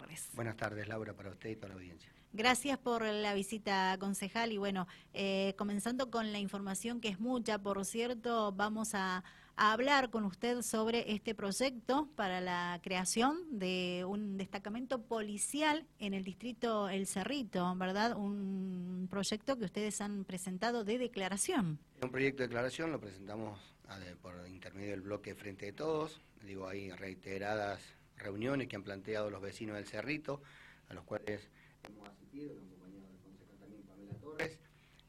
tardes. Buenas tardes, Laura, para usted y para la audiencia. Gracias por la visita, concejal. Y bueno, eh, comenzando con la información que es mucha, por cierto, vamos a, hablar con usted sobre este proyecto para la creación de un destacamento policial en el distrito El Cerrito, ¿verdad? Un proyecto que ustedes han presentado de declaración. Un proyecto de declaración lo presentamos por intermedio del bloque Frente de Todos. Digo, hay reiteradas reuniones que han planteado los vecinos del Cerrito, a los cuales hemos asistido, lo acompañado del concejal también Pamela Torres,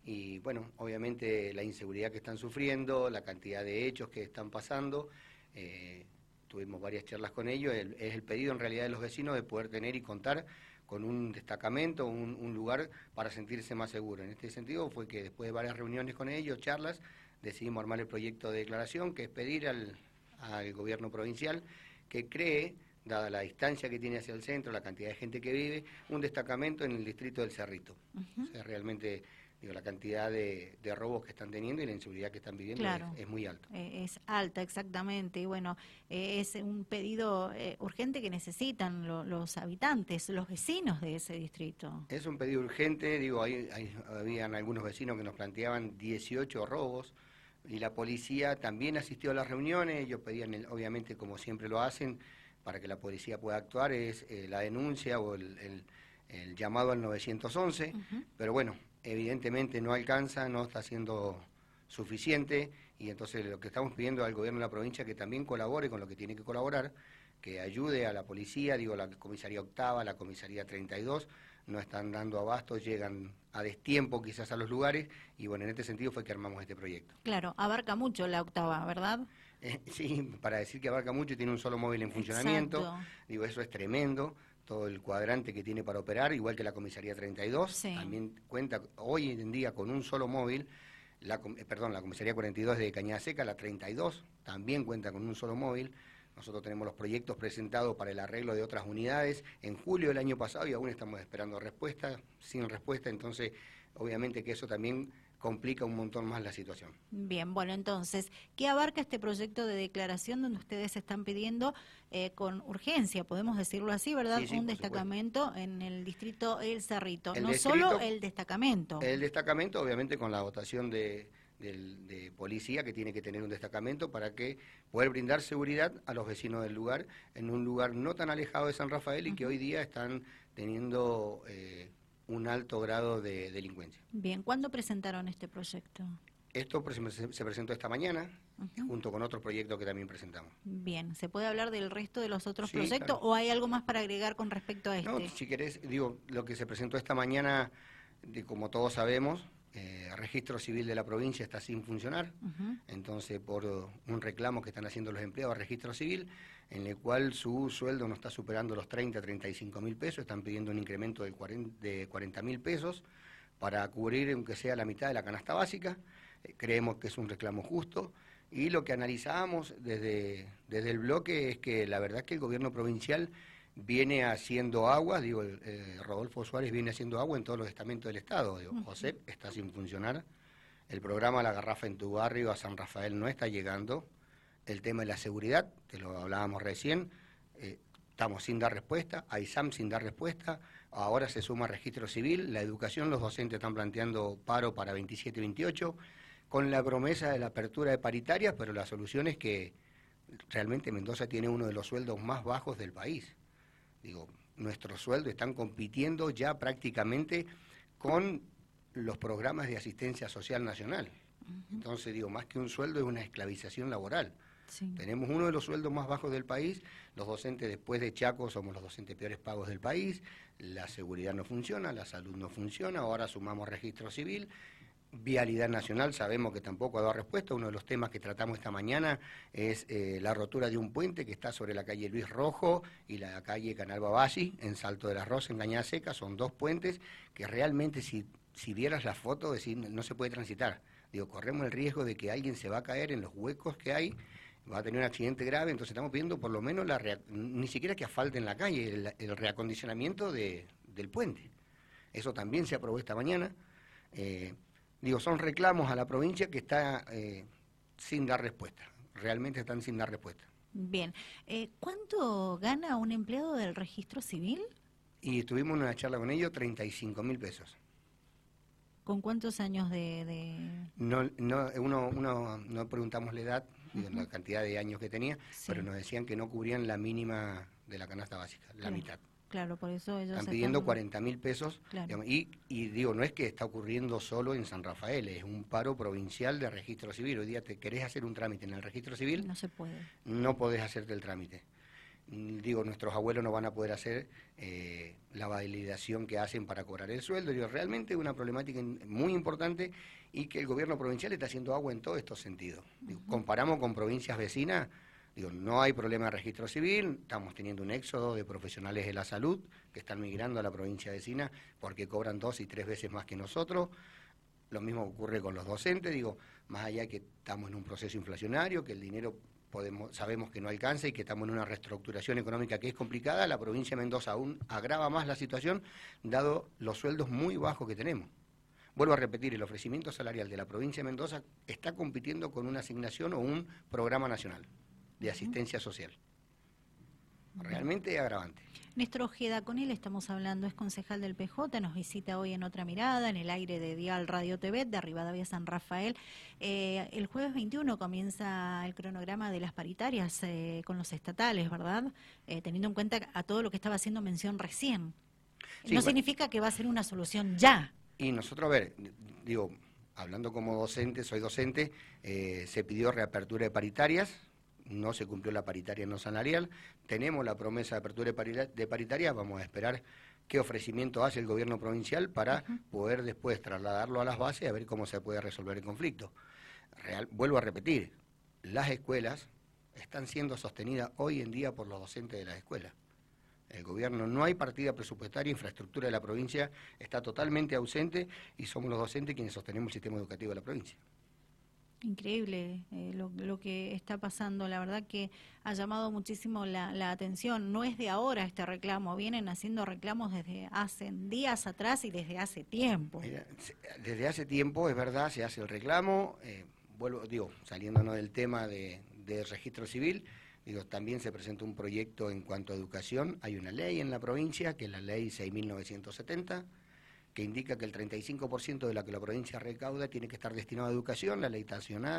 y bueno, obviamente la inseguridad que están sufriendo, la cantidad de hechos que están pasando, eh, tuvimos varias charlas con ellos, es el pedido en realidad de los vecinos de poder tener y contar con un destacamento, un, lugar para sentirse más seguro. En este sentido fue que después de varias reuniones con ellos, charlas, decidimos armar el proyecto de declaración, que es pedir al, al gobierno provincial que cree dada la distancia que tiene hacia el centro, la cantidad de gente que vive, un destacamento en el distrito del Cerrito. o sea, realmente digo, la cantidad de, robos que están teniendo y la inseguridad que están viviendo es, muy alta. Eh, es alta, exactamente. Y bueno, eh, es un pedido eh, urgente que necesitan los habitantes, los vecinos de ese distrito. Es un pedido urgente, digo, hay, habían algunos vecinos que nos planteaban 18 robos y la policía también asistió a las reuniones, ellos pedían, obviamente, como siempre lo hacen, para que la policía pueda actuar es eh, la denuncia o el, llamado al 911, pero bueno, evidentemente no alcanza, no está siendo suficiente. Y entonces lo que estamos pidiendo al gobierno de la provincia que también colabore con lo que tiene que colaborar, que ayude a la policía, digo la comisaría octava, la comisaría 32, no están dando abasto, llegan a destiempo quizás a los lugares. Y bueno, en este sentido fue que armamos este proyecto. Claro, abarca mucho la octava, ¿verdad? Eh, sí, para decir que abarca mucho, tiene un solo móvil en funcionamiento. Digo, eso es tremendo. Todo el cuadrante que tiene para operar, igual que la comisaría 32, también cuenta hoy en día con un solo móvil. La, eh, perdón, la comisaría 42 de Cañada Seca, la 32, también cuenta con un solo móvil. Nosotros tenemos los proyectos presentados para el arreglo de otras unidades en julio del año pasado y aún estamos esperando respuesta, sin respuesta. Entonces, obviamente que eso también complica un montón más la situación. Bien, bueno, entonces, ¿qué abarca este proyecto de declaración donde ustedes están pidiendo eh, con urgencia, podemos decirlo así, ¿verdad? un destacamento en el distrito El Cerrito. no solo el destacamento. El destacamento, obviamente, con la votación de, de, policía que tiene que tener un destacamento para que poder brindar seguridad a los vecinos del lugar en un lugar no tan alejado de San Rafael y que hoy día están teniendo eh, un alto grado de delincuencia. Bien, ¿cuándo presentaron este proyecto? Esto se presentó esta mañana, junto con otro proyecto que también presentamos. Bien, ¿se puede hablar del resto de los otros proyectos o hay algo más para agregar con respecto a este? No, si querés, digo, lo que se presentó esta mañana, de, como todos sabemos, eh, registro civil de la provincia está sin funcionar, entonces por un reclamo que están haciendo los empleados al registro civil, en el cual su sueldo no está superando los 30, 35 mil pesos, están pidiendo un incremento de 40 mil pesos para cubrir aunque sea la mitad de la canasta básica, eh, creemos que es un reclamo justo, y lo que analizamos desde, desde el bloque es que la verdad es que el gobierno provincial viene haciendo agua, digo, eh, Rodolfo Suárez viene haciendo agua en todos los estamentos del Estado. Digo, José está sin funcionar. El programa La Garrafa en tu barrio a San Rafael no está llegando. El tema de la seguridad, te lo hablábamos recién, eh, estamos sin dar respuesta. AISAM sin dar respuesta. Ahora se suma registro civil. La educación, los docentes están planteando paro para 27 y 28, con la promesa de la apertura de paritarias, pero la solución es que realmente Mendoza tiene uno de los sueldos más bajos del país digo, nuestros sueldos están compitiendo ya prácticamente con los programas de asistencia social nacional. Entonces, digo, más que un sueldo es una esclavización laboral. Tenemos uno de los sueldos más bajos del país, los docentes después de Chaco somos los docentes peores pagos del país, la seguridad no funciona, la salud no funciona, ahora sumamos registro civil Vialidad Nacional sabemos que tampoco ha dado respuesta. Uno de los temas que tratamos esta mañana es eh, la rotura de un puente que está sobre la calle Luis Rojo y la calle Canal Babasi, en Salto de la Rosa, en Cañada Seca. Son dos puentes que realmente si, si vieras la foto, decir, no se puede transitar. Digo, corremos el riesgo de que alguien se va a caer en los huecos que hay, va a tener un accidente grave. Entonces estamos pidiendo por lo menos la ni siquiera que asfalten la calle, el, reacondicionamiento de, del puente. Eso también se aprobó esta mañana. Eh, Digo, son reclamos a la provincia que está eh, sin dar respuesta, realmente están sin dar respuesta. Bien. Eh, ¿Cuánto gana un empleado del registro civil? Y tuvimos una charla con ellos, 35 mil pesos. ¿Con cuántos años de...? No, no, uno, uno, no preguntamos la edad, la cantidad de años que tenía, pero nos decían que no cubrían la mínima de la canasta básica, la mitad. Claro, por eso ellos están pidiendo 40 mil pesos. y, y, digo, no es que está ocurriendo solo en San Rafael, es un paro provincial de registro civil. Hoy día te querés hacer un trámite en el registro civil. No se puede. No podés hacerte el trámite. Digo, nuestros abuelos no van a poder hacer eh, la validación que hacen para cobrar el sueldo. Digo, realmente es una problemática muy importante y que el gobierno provincial está haciendo agua en todos estos sentidos. comparamos con provincias vecinas Digo, no hay problema de registro civil, estamos teniendo un éxodo de profesionales de la salud que están migrando a la provincia vecina porque cobran dos y tres veces más que nosotros. Lo mismo ocurre con los docentes, digo, más allá que estamos en un proceso inflacionario, que el dinero podemos, sabemos que no alcanza y que estamos en una reestructuración económica que es complicada, la provincia de Mendoza aún agrava más la situación, dado los sueldos muy bajos que tenemos. Vuelvo a repetir, el ofrecimiento salarial de la provincia de Mendoza está compitiendo con una asignación o un programa nacional de asistencia social. Realmente agravante. Néstor Ojeda, con él estamos hablando, es concejal del PJ, nos visita hoy en otra mirada, en el aire de Dial Radio TV de Rivadavia San Rafael. Eh, el jueves 21 comienza el cronograma de las paritarias eh, con los estatales, ¿verdad? Eh, teniendo en cuenta a todo lo que estaba haciendo mención recién. no significa que va a ser una solución ya. Y nosotros, a ver, digo, hablando como docente, soy docente, se pidió reapertura de paritarias, no se cumplió la paritaria no salarial, tenemos la promesa de apertura de paritaria, vamos a esperar qué ofrecimiento hace el gobierno provincial para poder después trasladarlo a las bases y a ver cómo se puede resolver el conflicto. Real, vuelvo a repetir, las escuelas están siendo sostenidas hoy en día por los docentes de las escuelas. El gobierno no hay partida presupuestaria, infraestructura de la provincia está totalmente ausente y somos los docentes quienes sostenemos el sistema educativo de la provincia. Increíble eh, lo, que está pasando, la verdad que ha llamado muchísimo la, atención. No es de ahora este reclamo, vienen haciendo reclamos desde hace días atrás y desde hace tiempo. desde hace tiempo, es verdad, se hace el reclamo. Eh, vuelvo, digo, saliéndonos del tema de, de registro civil, digo, también se presentó un proyecto en cuanto a educación. Hay una ley en la provincia, que es la ley 6.970 que indica que el 35% de la que la provincia recauda tiene que estar destinado a educación. La ley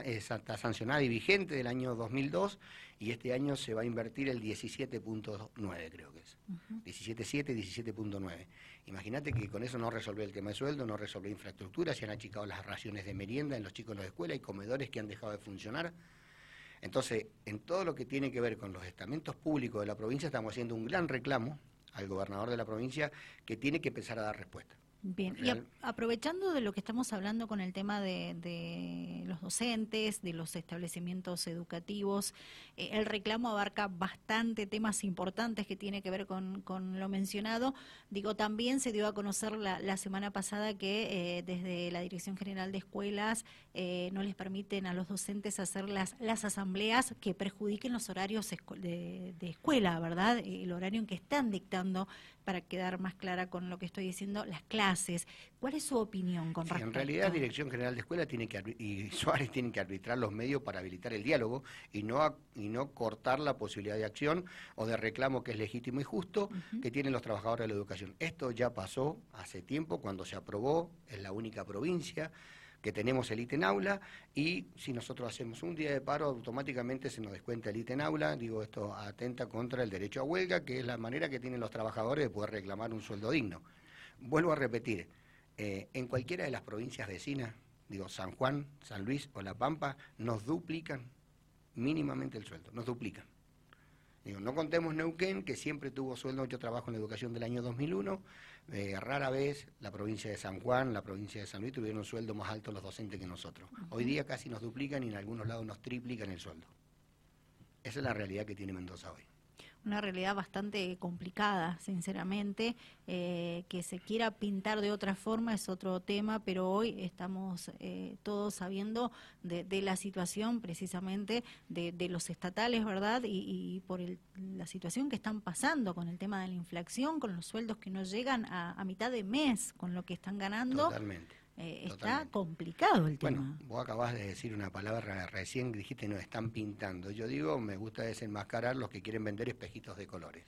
está sancionada y vigente del año 2002 y este año se va a invertir el 17.9, creo que es. 17.7 y 17.9. Imagínate que con eso no resolvió el tema de sueldo, no resolvió infraestructura, se han achicado las raciones de merienda en los chicos en la escuela, y comedores que han dejado de funcionar. Entonces, en todo lo que tiene que ver con los estamentos públicos de la provincia, estamos haciendo un gran reclamo al gobernador de la provincia que tiene que empezar a dar respuesta. Bien, y aprovechando de lo que estamos hablando con el tema de, los docentes, de los establecimientos educativos, eh, el reclamo abarca bastante temas importantes que tiene que ver con, lo mencionado. Digo, también se dio a conocer la, semana pasada que eh, desde la Dirección General de Escuelas eh, no les permiten a los docentes hacer las, las asambleas que perjudiquen los horarios de, de escuela, ¿verdad? El horario en que están dictando para quedar más clara con lo que estoy diciendo, las clases. ¿Cuál es su opinión con respecto? En realidad, Dirección General de Escuela tiene que y Suárez tienen que arbitrar los medios para habilitar el diálogo y no y no cortar la posibilidad de acción o de reclamo que es legítimo y justo que tienen los trabajadores de la educación. Esto ya pasó hace tiempo cuando se aprobó, en la única provincia que tenemos el ítem aula y si nosotros hacemos un día de paro automáticamente se nos descuenta el ítem aula, digo esto atenta contra el derecho a huelga, que es la manera que tienen los trabajadores de poder reclamar un sueldo digno. Vuelvo a repetir, eh, en cualquiera de las provincias vecinas, digo San Juan, San Luis o La Pampa, nos duplican mínimamente el sueldo, nos duplican. Digo, no contemos Neuquén, que siempre tuvo sueldo, yo trabajo en la educación del año 2001, eh, rara vez la provincia de San Juan, la provincia de San Luis tuvieron un sueldo más alto los docentes que nosotros. Hoy día casi nos duplican y en algunos lados nos triplican el sueldo. Esa es la realidad que tiene Mendoza hoy una realidad bastante complicada, sinceramente. Eh, que se quiera pintar de otra forma es otro tema, pero hoy estamos eh, todos sabiendo de, la situación precisamente de, los estatales, ¿verdad? Y, por la situación que están pasando con el tema de la inflación, con los sueldos que no llegan a, mitad de mes, con lo que están ganando. Totalmente eh, está complicado el tema. Bueno, vos acabas de decir una palabra recién, dijiste, nos están pintando. Yo digo, me gusta desenmascarar los que quieren vender espejitos de colores.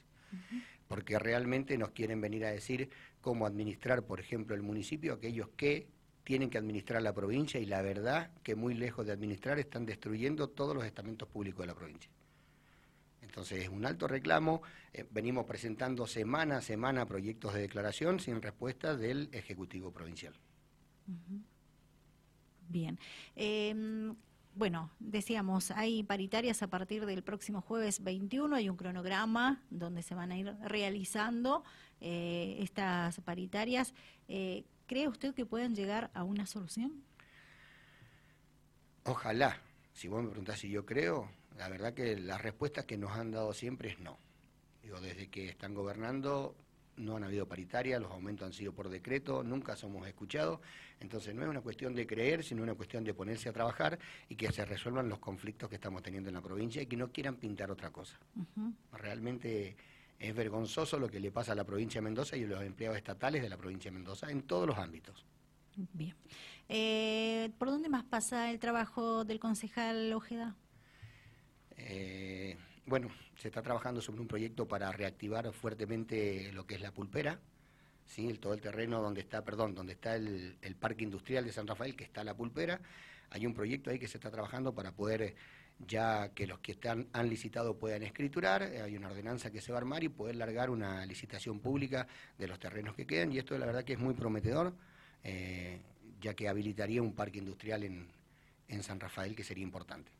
Porque realmente nos quieren venir a decir cómo administrar, por ejemplo, el municipio, aquellos que tienen que administrar la provincia y la verdad que muy lejos de administrar están destruyendo todos los estamentos públicos de la provincia. Entonces es un alto reclamo, eh, venimos presentando semana a semana proyectos de declaración sin respuesta del Ejecutivo Provincial. Bien. Em, bueno, decíamos, hay paritarias a partir del próximo jueves 21, hay un cronograma donde se van a ir realizando eh, estas paritarias. Eh, ¿Cree usted que puedan llegar a una solución? Ojalá. Si vos me preguntás si yo creo, la verdad que la respuesta que nos han dado siempre es no. Digo, desde que están gobernando no han habido paritaria, los aumentos han sido por decreto, nunca somos escuchados. Entonces no es una cuestión de creer, sino una cuestión de ponerse a trabajar y que se resuelvan los conflictos que estamos teniendo en la provincia y que no quieran pintar otra cosa. Realmente es vergonzoso lo que le pasa a la provincia de Mendoza y a los empleados estatales de la provincia de Mendoza en todos los ámbitos. Bien. Eh, ¿Por dónde más pasa el trabajo del concejal Ojeda? Eh, bueno, se está trabajando sobre un proyecto para reactivar fuertemente lo que es la pulpera, ¿sí? el, todo el terreno donde está, perdón, donde está el, parque industrial de San Rafael, que está la pulpera. Hay un proyecto ahí que se está trabajando para poder, ya que los que están, han licitado puedan escriturar, hay una ordenanza que se va a armar y poder largar una licitación pública de los terrenos que quedan. Y esto la verdad que es muy prometedor, eh, ya que habilitaría un parque industrial en, en San Rafael, que sería importante.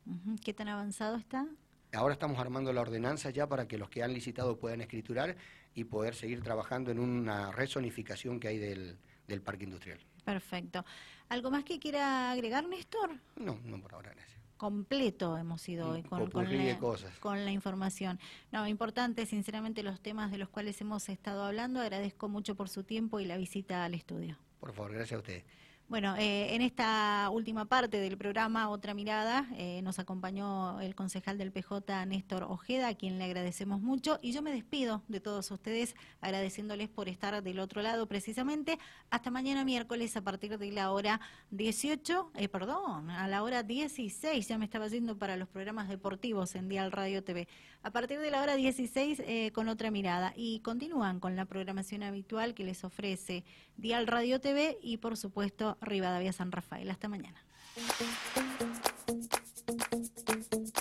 ¿Qué tan avanzado está? Ahora estamos armando la ordenanza ya para que los que han licitado puedan escriturar y poder seguir trabajando en una rezonificación que hay del, parque industrial. Perfecto. ¿Algo más que quiera agregar, Néstor? No, no por ahora, gracias. Completo hemos ido hoy con, la, con la información. No, importante, sinceramente, los temas de los cuales hemos estado hablando. Agradezco mucho por su tiempo y la visita al estudio. Por favor, gracias a usted. Bueno, eh, en esta última parte del programa, Otra Mirada, eh, nos acompañó el concejal del PJ, Néstor Ojeda, a quien le agradecemos mucho. Y yo me despido de todos ustedes agradeciéndoles por estar del otro lado precisamente. Hasta mañana miércoles a partir de la hora 18, eh, perdón, a la hora 16, ya me estaba yendo para los programas deportivos en Dial Radio TV. A partir de la hora 16 con Otra Mirada. Y continúan con la programación habitual que les ofrece Dial Radio TV y por supuesto Rivadavia San Rafael. Hasta mañana.